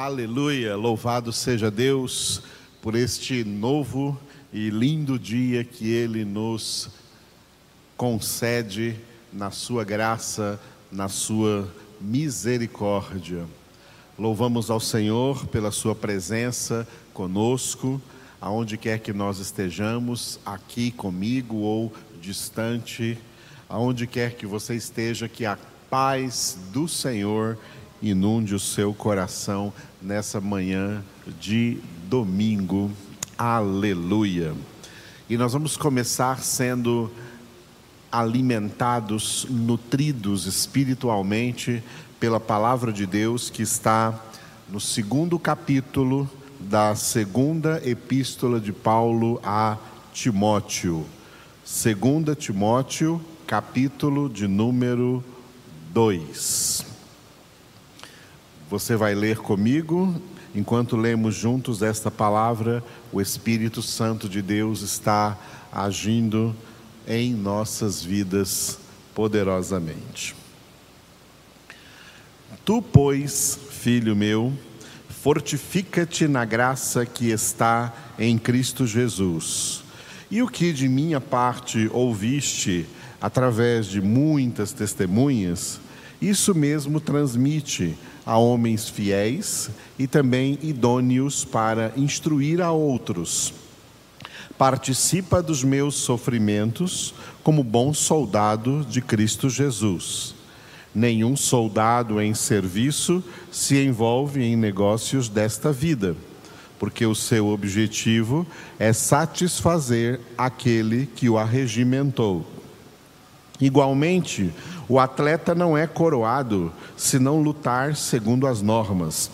Aleluia! Louvado seja Deus por este novo e lindo dia que Ele nos concede na Sua graça, na Sua misericórdia. Louvamos ao Senhor pela Sua presença conosco, aonde quer que nós estejamos, aqui comigo ou distante, aonde quer que você esteja, que a paz do Senhor inunde o seu coração nessa manhã de domingo. Aleluia. E nós vamos começar sendo alimentados, nutridos espiritualmente pela palavra de Deus que está no segundo capítulo da segunda epístola de Paulo a Timóteo. Segunda Timóteo, capítulo de número 2. Você vai ler comigo, enquanto lemos juntos esta palavra, o Espírito Santo de Deus está agindo em nossas vidas poderosamente. Tu, pois, filho meu, fortifica-te na graça que está em Cristo Jesus. E o que de minha parte ouviste através de muitas testemunhas, isso mesmo transmite a homens fiéis e também idôneos para instruir a outros. Participa dos meus sofrimentos como bom soldado de Cristo Jesus. Nenhum soldado em serviço se envolve em negócios desta vida, porque o seu objetivo é satisfazer aquele que o arregimentou. Igualmente, o atleta não é coroado se não lutar segundo as normas.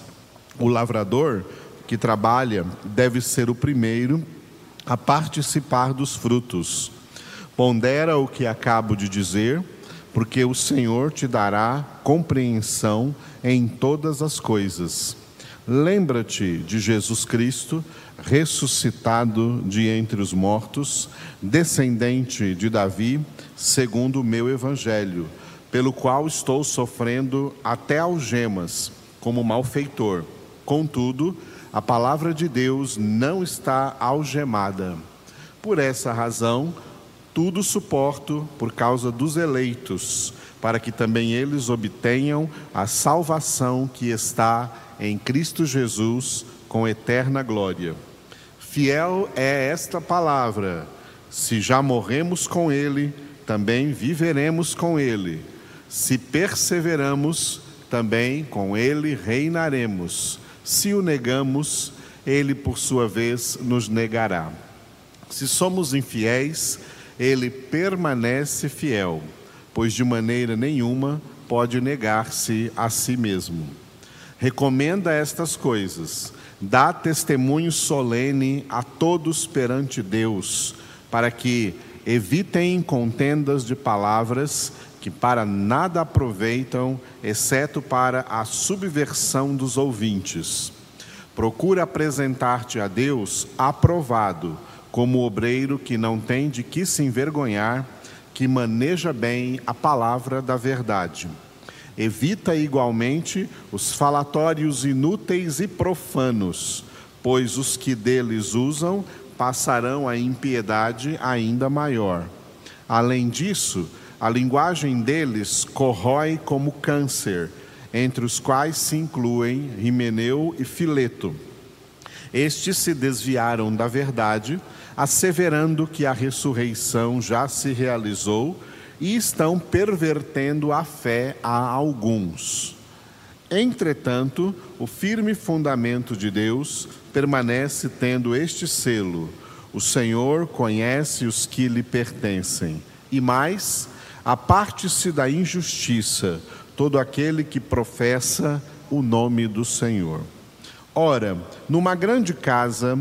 O lavrador que trabalha deve ser o primeiro a participar dos frutos. Pondera o que acabo de dizer, porque o Senhor te dará compreensão em todas as coisas. Lembra-te de Jesus Cristo, ressuscitado de entre os mortos, descendente de Davi, segundo o meu evangelho pelo qual estou sofrendo até algemas, como malfeitor. Contudo, a palavra de Deus não está algemada. Por essa razão, tudo suporto por causa dos eleitos, para que também eles obtenham a salvação que está em Cristo Jesus com eterna glória. Fiel é esta palavra: se já morremos com Ele, também viveremos com Ele se perseveramos, também com ele reinaremos. Se o negamos, ele por sua vez nos negará. Se somos infiéis, ele permanece fiel, pois de maneira nenhuma pode negar-se a si mesmo. Recomenda estas coisas, dá testemunho solene a todos perante Deus, para que evitem contendas de palavras que para nada aproveitam, exceto para a subversão dos ouvintes. Procura apresentar-te a Deus aprovado, como obreiro que não tem de que se envergonhar, que maneja bem a palavra da verdade. Evita igualmente os falatórios inúteis e profanos, pois os que deles usam passarão a impiedade ainda maior. Além disso, a linguagem deles corrói como câncer, entre os quais se incluem Rimeneu e Fileto. Estes se desviaram da verdade, asseverando que a ressurreição já se realizou e estão pervertendo a fé a alguns. Entretanto, o firme fundamento de Deus permanece tendo este selo: o Senhor conhece os que lhe pertencem. E mais, Aparte-se da injustiça todo aquele que professa o nome do Senhor. Ora, numa grande casa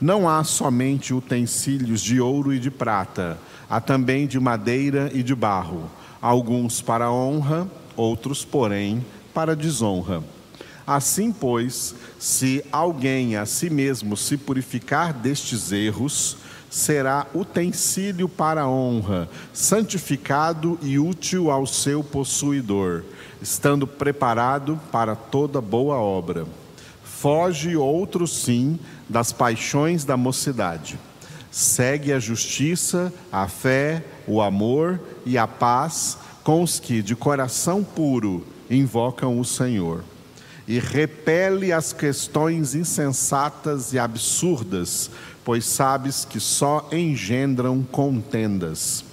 não há somente utensílios de ouro e de prata, há também de madeira e de barro, alguns para honra, outros, porém, para desonra. Assim, pois, se alguém a si mesmo se purificar destes erros, será utensílio para honra, santificado e útil ao seu possuidor, estando preparado para toda boa obra. Foge outro sim das paixões da mocidade. Segue a justiça, a fé, o amor e a paz com os que de coração puro invocam o Senhor. E repele as questões insensatas e absurdas, pois sabes que só engendram contendas.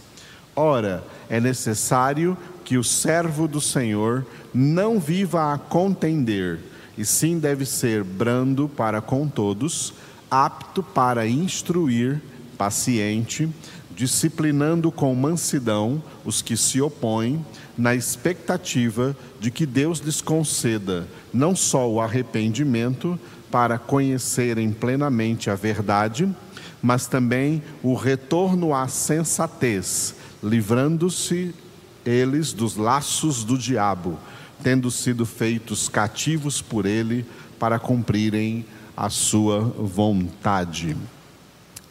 Ora, é necessário que o servo do Senhor não viva a contender, e sim deve ser brando para com todos, apto para instruir, paciente, disciplinando com mansidão os que se opõem, na expectativa de que Deus lhes conceda não só o arrependimento para conhecerem plenamente a verdade, mas também o retorno à sensatez, livrando-se eles dos laços do diabo, tendo sido feitos cativos por ele para cumprirem a sua vontade.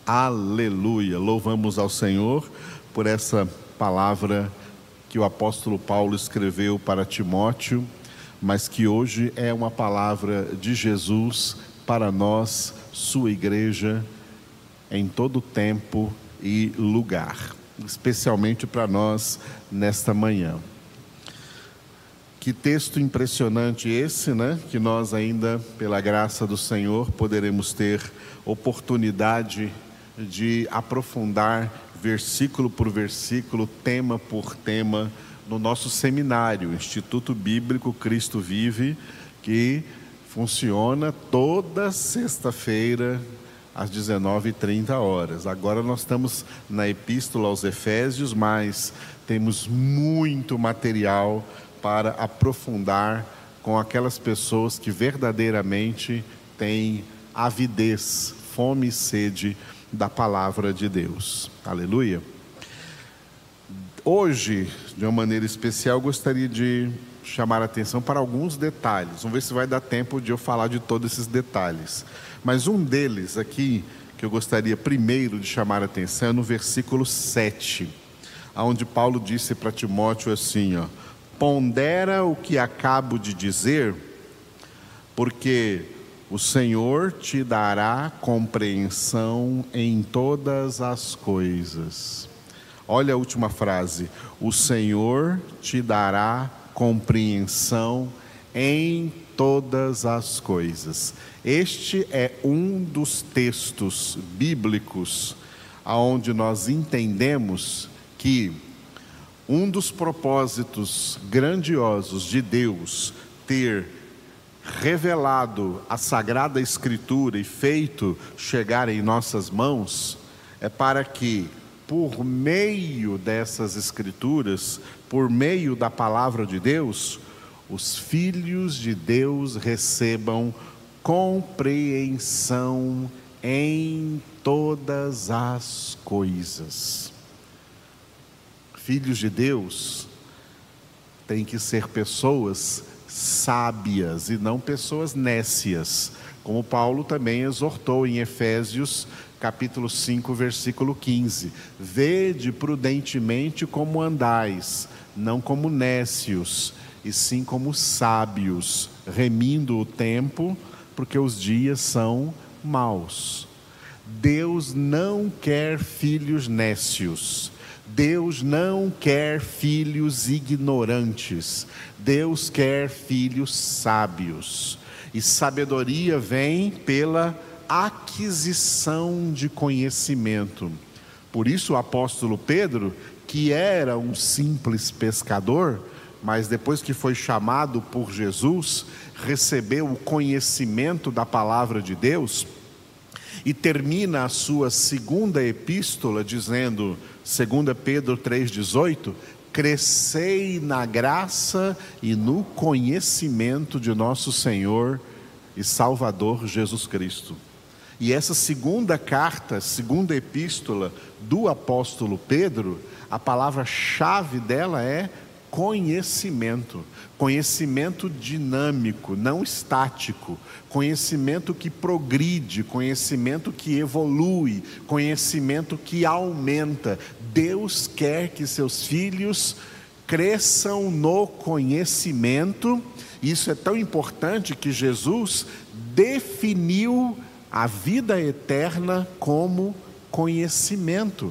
Aleluia! Louvamos ao Senhor por essa palavra que o apóstolo Paulo escreveu para Timóteo, mas que hoje é uma palavra de Jesus para nós, sua igreja, em todo tempo e lugar, especialmente para nós nesta manhã. Que texto impressionante esse, né? Que nós ainda, pela graça do Senhor, poderemos ter oportunidade de aprofundar versículo por versículo, tema por tema, no nosso seminário, Instituto Bíblico Cristo Vive, que funciona toda sexta-feira às 19h30 horas. Agora nós estamos na Epístola aos Efésios, mas temos muito material para aprofundar com aquelas pessoas que verdadeiramente têm avidez, fome e sede da palavra de Deus. Aleluia. Hoje, de uma maneira especial, gostaria de chamar a atenção para alguns detalhes. Vamos ver se vai dar tempo de eu falar de todos esses detalhes. Mas um deles aqui, que eu gostaria primeiro de chamar a atenção, é no versículo 7, onde Paulo disse para Timóteo assim: ó, pondera o que acabo de dizer, porque o Senhor te dará compreensão em todas as coisas. Olha a última frase: O Senhor te dará compreensão em todas as coisas. Este é um dos textos bíblicos aonde nós entendemos que um dos propósitos grandiosos de Deus ter revelado a Sagrada Escritura e feito chegar em nossas mãos, é para que, por meio dessas Escrituras, por meio da palavra de Deus, os filhos de Deus recebam compreensão em todas as coisas. Filhos de Deus têm que ser pessoas sábias e não pessoas nécias, como Paulo também exortou em Efésios capítulo 5, versículo 15: Vede prudentemente como andais, não como nécios, e sim como sábios, remindo o tempo, porque os dias são maus. Deus não quer filhos nécios. Deus não quer filhos ignorantes, Deus quer filhos sábios. E sabedoria vem pela aquisição de conhecimento. Por isso o apóstolo Pedro, que era um simples pescador, mas depois que foi chamado por Jesus, recebeu o conhecimento da palavra de Deus e termina a sua segunda epístola dizendo: 2 Pedro 3,18: Crescei na graça e no conhecimento de nosso Senhor e Salvador Jesus Cristo. E essa segunda carta, segunda epístola do apóstolo Pedro, a palavra-chave dela é conhecimento, conhecimento dinâmico, não estático, conhecimento que progride, conhecimento que evolui, conhecimento que aumenta. Deus quer que seus filhos cresçam no conhecimento. Isso é tão importante que Jesus definiu a vida eterna como conhecimento.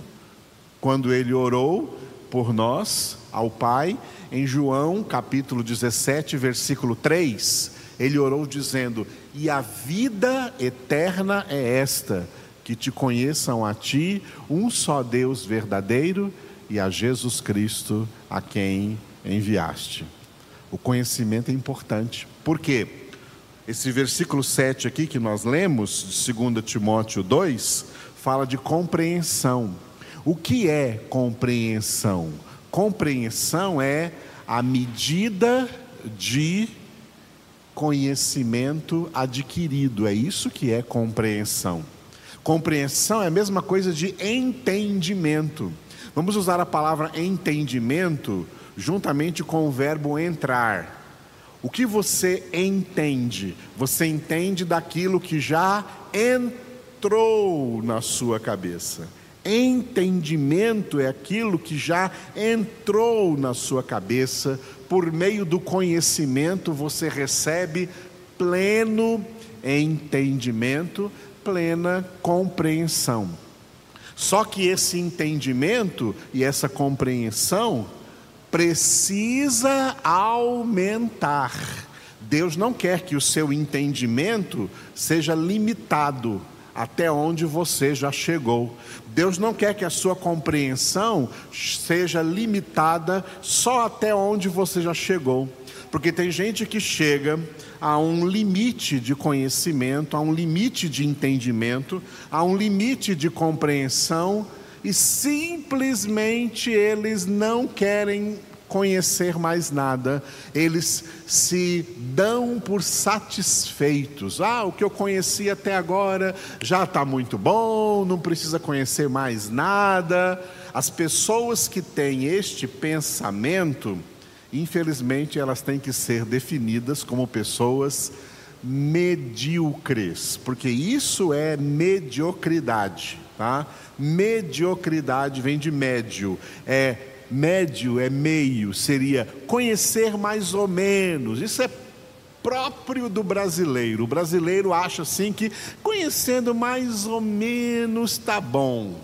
Quando ele orou por nós ao Pai, em João capítulo 17, versículo 3, ele orou dizendo: E a vida eterna é esta, que te conheçam a ti, um só Deus verdadeiro, e a Jesus Cristo, a quem enviaste. O conhecimento é importante. Por quê? Esse versículo 7 aqui que nós lemos, de 2 Timóteo 2, fala de compreensão. O que é compreensão? Compreensão é a medida de conhecimento adquirido, é isso que é compreensão. Compreensão é a mesma coisa de entendimento. Vamos usar a palavra entendimento juntamente com o verbo entrar. O que você entende? Você entende daquilo que já entrou na sua cabeça. Entendimento é aquilo que já entrou na sua cabeça, por meio do conhecimento você recebe pleno entendimento, plena compreensão. Só que esse entendimento e essa compreensão precisa aumentar. Deus não quer que o seu entendimento seja limitado até onde você já chegou. Deus não quer que a sua compreensão seja limitada só até onde você já chegou. Porque tem gente que chega a um limite de conhecimento, a um limite de entendimento, a um limite de compreensão e simplesmente eles não querem conhecer mais nada, eles se dão por satisfeitos. Ah, o que eu conheci até agora já está muito bom, não precisa conhecer mais nada. As pessoas que têm este pensamento, infelizmente, elas têm que ser definidas como pessoas medíocres, porque isso é mediocridade, tá? Mediocridade vem de médio, é médio é meio, seria conhecer mais ou menos. Isso é próprio do brasileiro. O brasileiro acha assim que conhecendo mais ou menos está bom.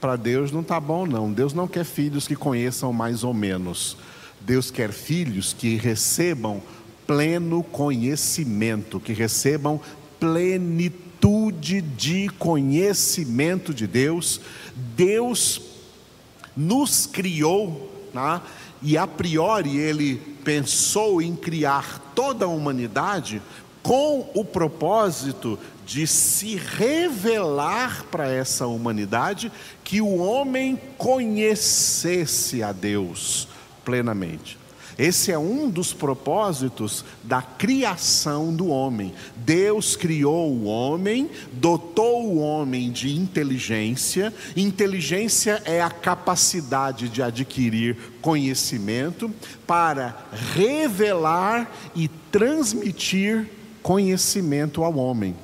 Para Deus não está bom não. Deus não quer filhos que conheçam mais ou menos. Deus quer filhos que recebam pleno conhecimento, que recebam plenitude de conhecimento de Deus. Deus nos criou, né? e a priori ele pensou em criar toda a humanidade com o propósito de se revelar para essa humanidade que o homem conhecesse a Deus plenamente. Esse é um dos propósitos da criação do homem. Deus criou o homem, dotou o homem de inteligência. Inteligência é a capacidade de adquirir conhecimento para revelar e transmitir conhecimento ao homem.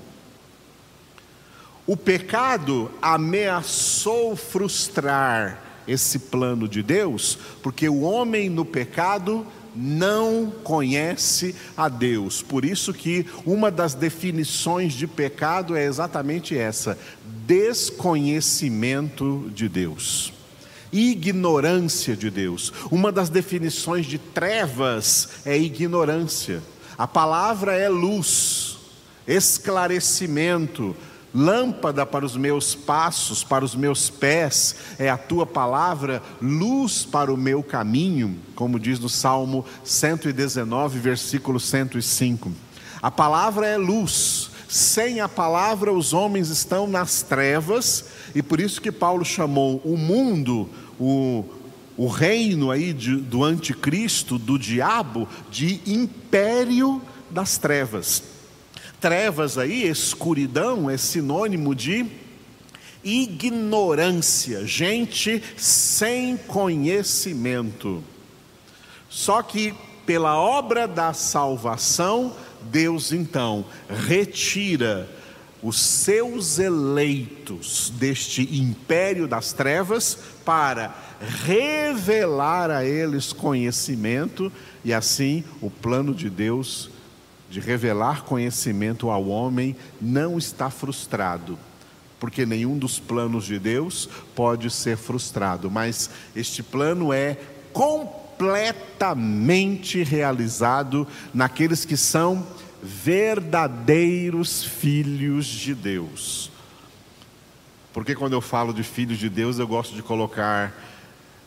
O pecado ameaçou frustrar esse plano de Deus, porque o homem no pecado não conhece a Deus. Por isso que uma das definições de pecado é exatamente essa: desconhecimento de Deus. Ignorância de Deus. Uma das definições de trevas é ignorância. A palavra é luz, esclarecimento, Lâmpada para os meus passos, para os meus pés, é a tua palavra, luz para o meu caminho, como diz no Salmo 119, versículo 105. A palavra é luz, sem a palavra os homens estão nas trevas, e por isso que Paulo chamou o mundo, o, o reino aí de, do anticristo, do diabo, de império das trevas. Trevas aí, escuridão, é sinônimo de ignorância, gente sem conhecimento. Só que pela obra da salvação, Deus então retira os seus eleitos deste império das trevas para revelar a eles conhecimento e assim o plano de Deus de revelar conhecimento ao homem não está frustrado, porque nenhum dos planos de Deus pode ser frustrado, mas este plano é completamente realizado naqueles que são verdadeiros filhos de Deus. Porque quando eu falo de filhos de Deus, eu gosto de colocar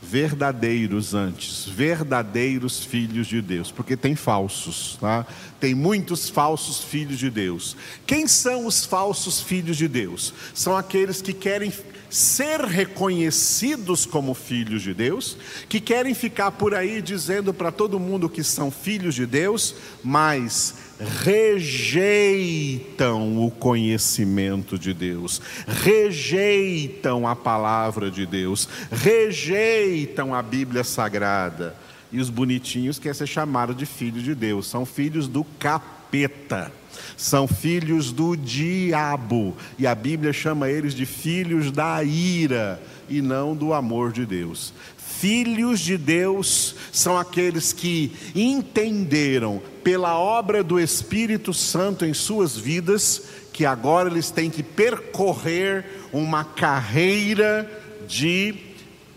verdadeiros antes, verdadeiros filhos de Deus, porque tem falsos, tá? Tem muitos falsos filhos de Deus. Quem são os falsos filhos de Deus? São aqueles que querem ser reconhecidos como filhos de Deus, que querem ficar por aí dizendo para todo mundo que são filhos de Deus, mas rejeitam o conhecimento de Deus, rejeitam a palavra de Deus, rejeitam a Bíblia Sagrada. E os bonitinhos querem ser chamados de filhos de Deus, são filhos do capeta, são filhos do diabo, e a Bíblia chama eles de filhos da ira e não do amor de Deus. Filhos de Deus são aqueles que entenderam pela obra do Espírito Santo em suas vidas que agora eles têm que percorrer uma carreira de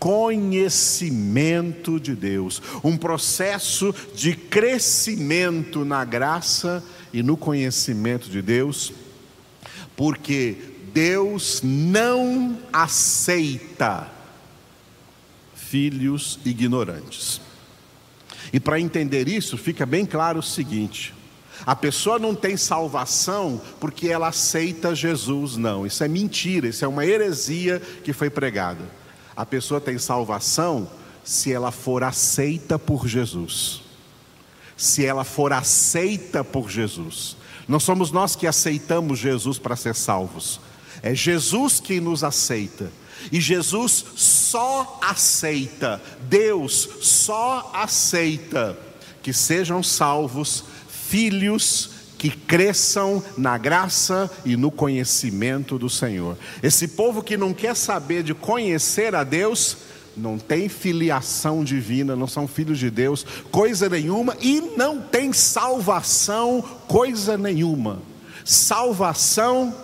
conhecimento de Deus, um processo de crescimento na graça e no conhecimento de Deus, porque Deus não aceita filhos ignorantes. E para entender isso, fica bem claro o seguinte: a pessoa não tem salvação porque ela aceita Jesus, não. Isso é mentira, isso é uma heresia que foi pregada. A pessoa tem salvação se ela for aceita por Jesus. Se ela for aceita por Jesus. Não somos nós que aceitamos Jesus para ser salvos. É Jesus que nos aceita. E Jesus só aceita, Deus só aceita que sejam salvos filhos que cresçam na graça e no conhecimento do Senhor. Esse povo que não quer saber de conhecer a Deus, não tem filiação divina, não são filhos de Deus, coisa nenhuma, e não tem salvação, coisa nenhuma. Salvação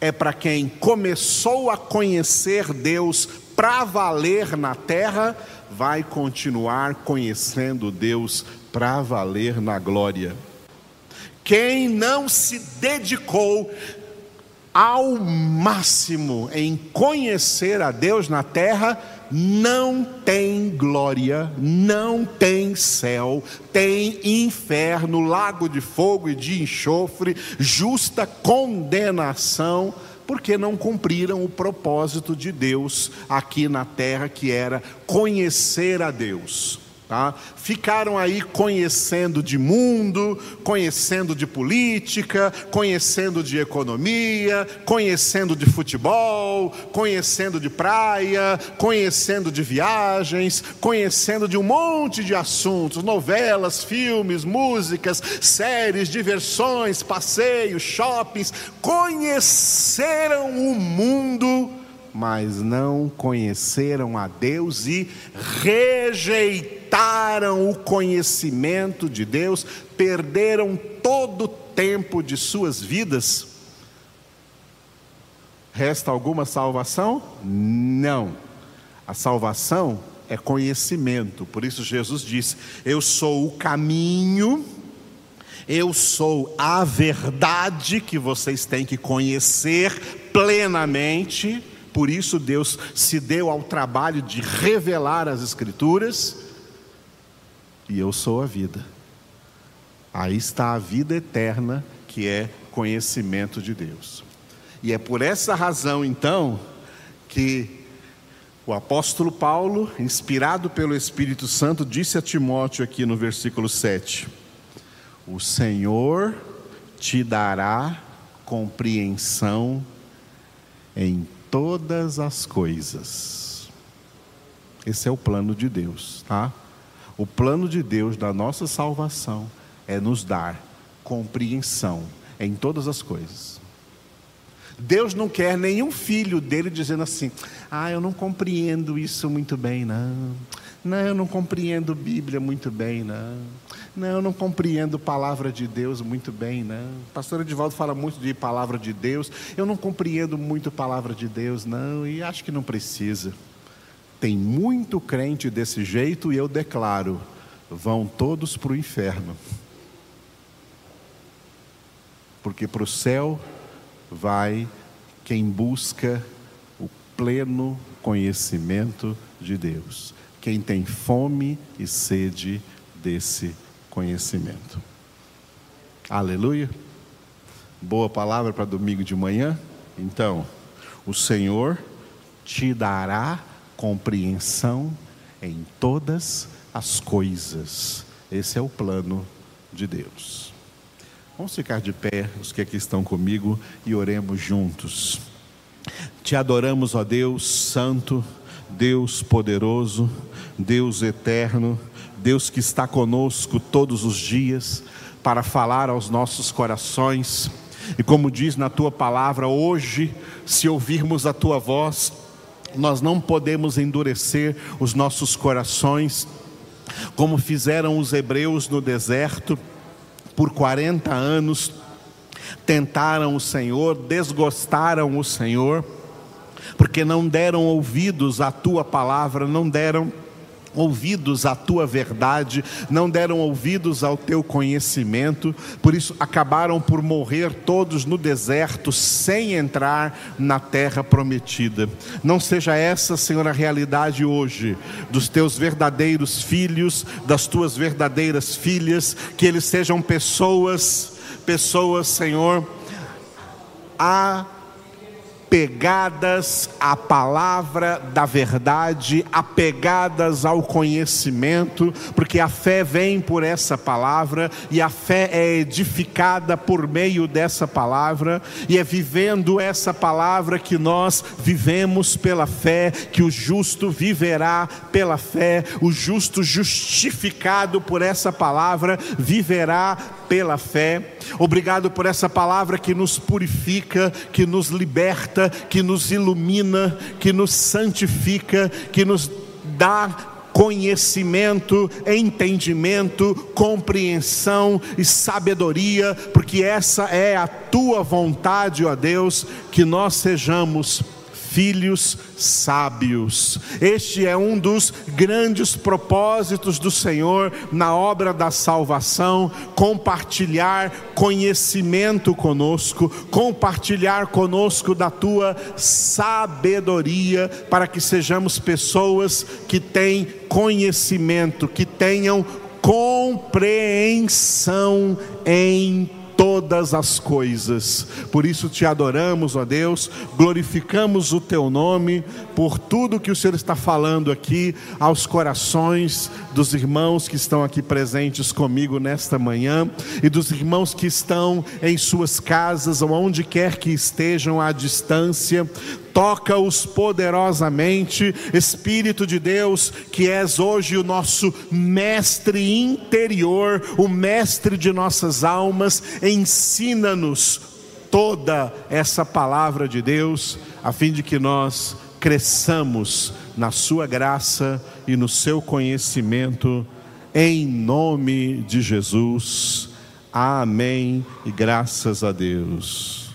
é para quem começou a conhecer Deus para valer na terra, vai continuar conhecendo Deus para valer na glória. Quem não se dedicou ao máximo em conhecer a Deus na terra, não tem glória, não tem céu, tem inferno, lago de fogo e de enxofre, justa condenação, porque não cumpriram o propósito de Deus aqui na terra, que era conhecer a Deus. Tá? Ficaram aí conhecendo de mundo, conhecendo de política, conhecendo de economia, conhecendo de futebol, conhecendo de praia, conhecendo de viagens, conhecendo de um monte de assuntos, novelas, filmes, músicas, séries, diversões, passeios, shoppings. Conheceram o mundo mas não conheceram a Deus e rejeitaram o conhecimento de Deus, perderam todo o tempo de suas vidas. Resta alguma salvação? Não. A salvação é conhecimento. Por isso Jesus disse: Eu sou o caminho, eu sou a verdade que vocês têm que conhecer plenamente por isso Deus se deu ao trabalho de revelar as Escrituras, e eu sou a vida. Aí está a vida eterna, que é conhecimento de Deus. E é por essa razão, então, que o apóstolo Paulo, inspirado pelo Espírito Santo, disse a Timóteo aqui no versículo 7: O Senhor te dará compreensão em todas as coisas. Esse é o plano de Deus, tá? O plano de Deus da nossa salvação é nos dar compreensão em todas as coisas. Deus não quer nenhum filho dele dizendo assim: ah, eu não compreendo isso muito bem, não. Não, eu não compreendo Bíblia muito bem, não. Não, eu não compreendo palavra de Deus muito bem, não. Pastor Edivaldo fala muito de palavra de Deus. Eu não compreendo muito palavra de Deus, não, e acho que não precisa. Tem muito crente desse jeito e eu declaro: vão todos para o inferno. Porque para o céu vai quem busca o pleno conhecimento de Deus, quem tem fome e sede desse conhecimento. Aleluia. Boa palavra para domingo de manhã. Então, o Senhor te dará compreensão em todas as coisas. Esse é o plano de Deus. Vamos ficar de pé, os que aqui estão comigo, e oremos juntos. Te adoramos, ó Deus Santo, Deus poderoso, Deus eterno, Deus que está conosco todos os dias para falar aos nossos corações. E como diz na tua palavra, hoje, se ouvirmos a tua voz, nós não podemos endurecer os nossos corações, como fizeram os hebreus no deserto, por 40 anos, tentaram o Senhor, desgostaram o Senhor, porque não deram ouvidos à tua palavra, não deram ouvidos à tua verdade, não deram ouvidos ao teu conhecimento, por isso acabaram por morrer todos no deserto, sem entrar na terra prometida. Não seja essa, Senhor, a realidade hoje dos teus verdadeiros filhos, das tuas verdadeiras filhas, que eles sejam pessoas, pessoas, Senhor, a apegadas à palavra da verdade, apegadas ao conhecimento, porque a fé vem por essa palavra e a fé é edificada por meio dessa palavra, e é vivendo essa palavra que nós vivemos pela fé, que o justo viverá pela fé, o justo justificado por essa palavra viverá pela fé. Obrigado por essa palavra que nos purifica, que nos liberta, que nos ilumina, que nos santifica, que nos dá conhecimento, entendimento, compreensão e sabedoria, porque essa é a tua vontade, ó Deus, que nós sejamos filhos sábios. Este é um dos grandes propósitos do Senhor na obra da salvação, compartilhar conhecimento conosco, compartilhar conosco da tua sabedoria, para que sejamos pessoas que têm conhecimento, que tenham compreensão em todas as coisas. Por isso te adoramos, ó Deus, glorificamos o teu nome por tudo que o Senhor está falando aqui aos corações dos irmãos que estão aqui presentes comigo nesta manhã e dos irmãos que estão em suas casas ou onde quer que estejam à distância toca-os poderosamente, Espírito de Deus, que és hoje o nosso mestre interior, o mestre de nossas almas, ensina-nos toda essa palavra de Deus, a fim de que nós cresçamos na Sua graça e no seu conhecimento, em nome de Jesus. Amém e graças a Deus.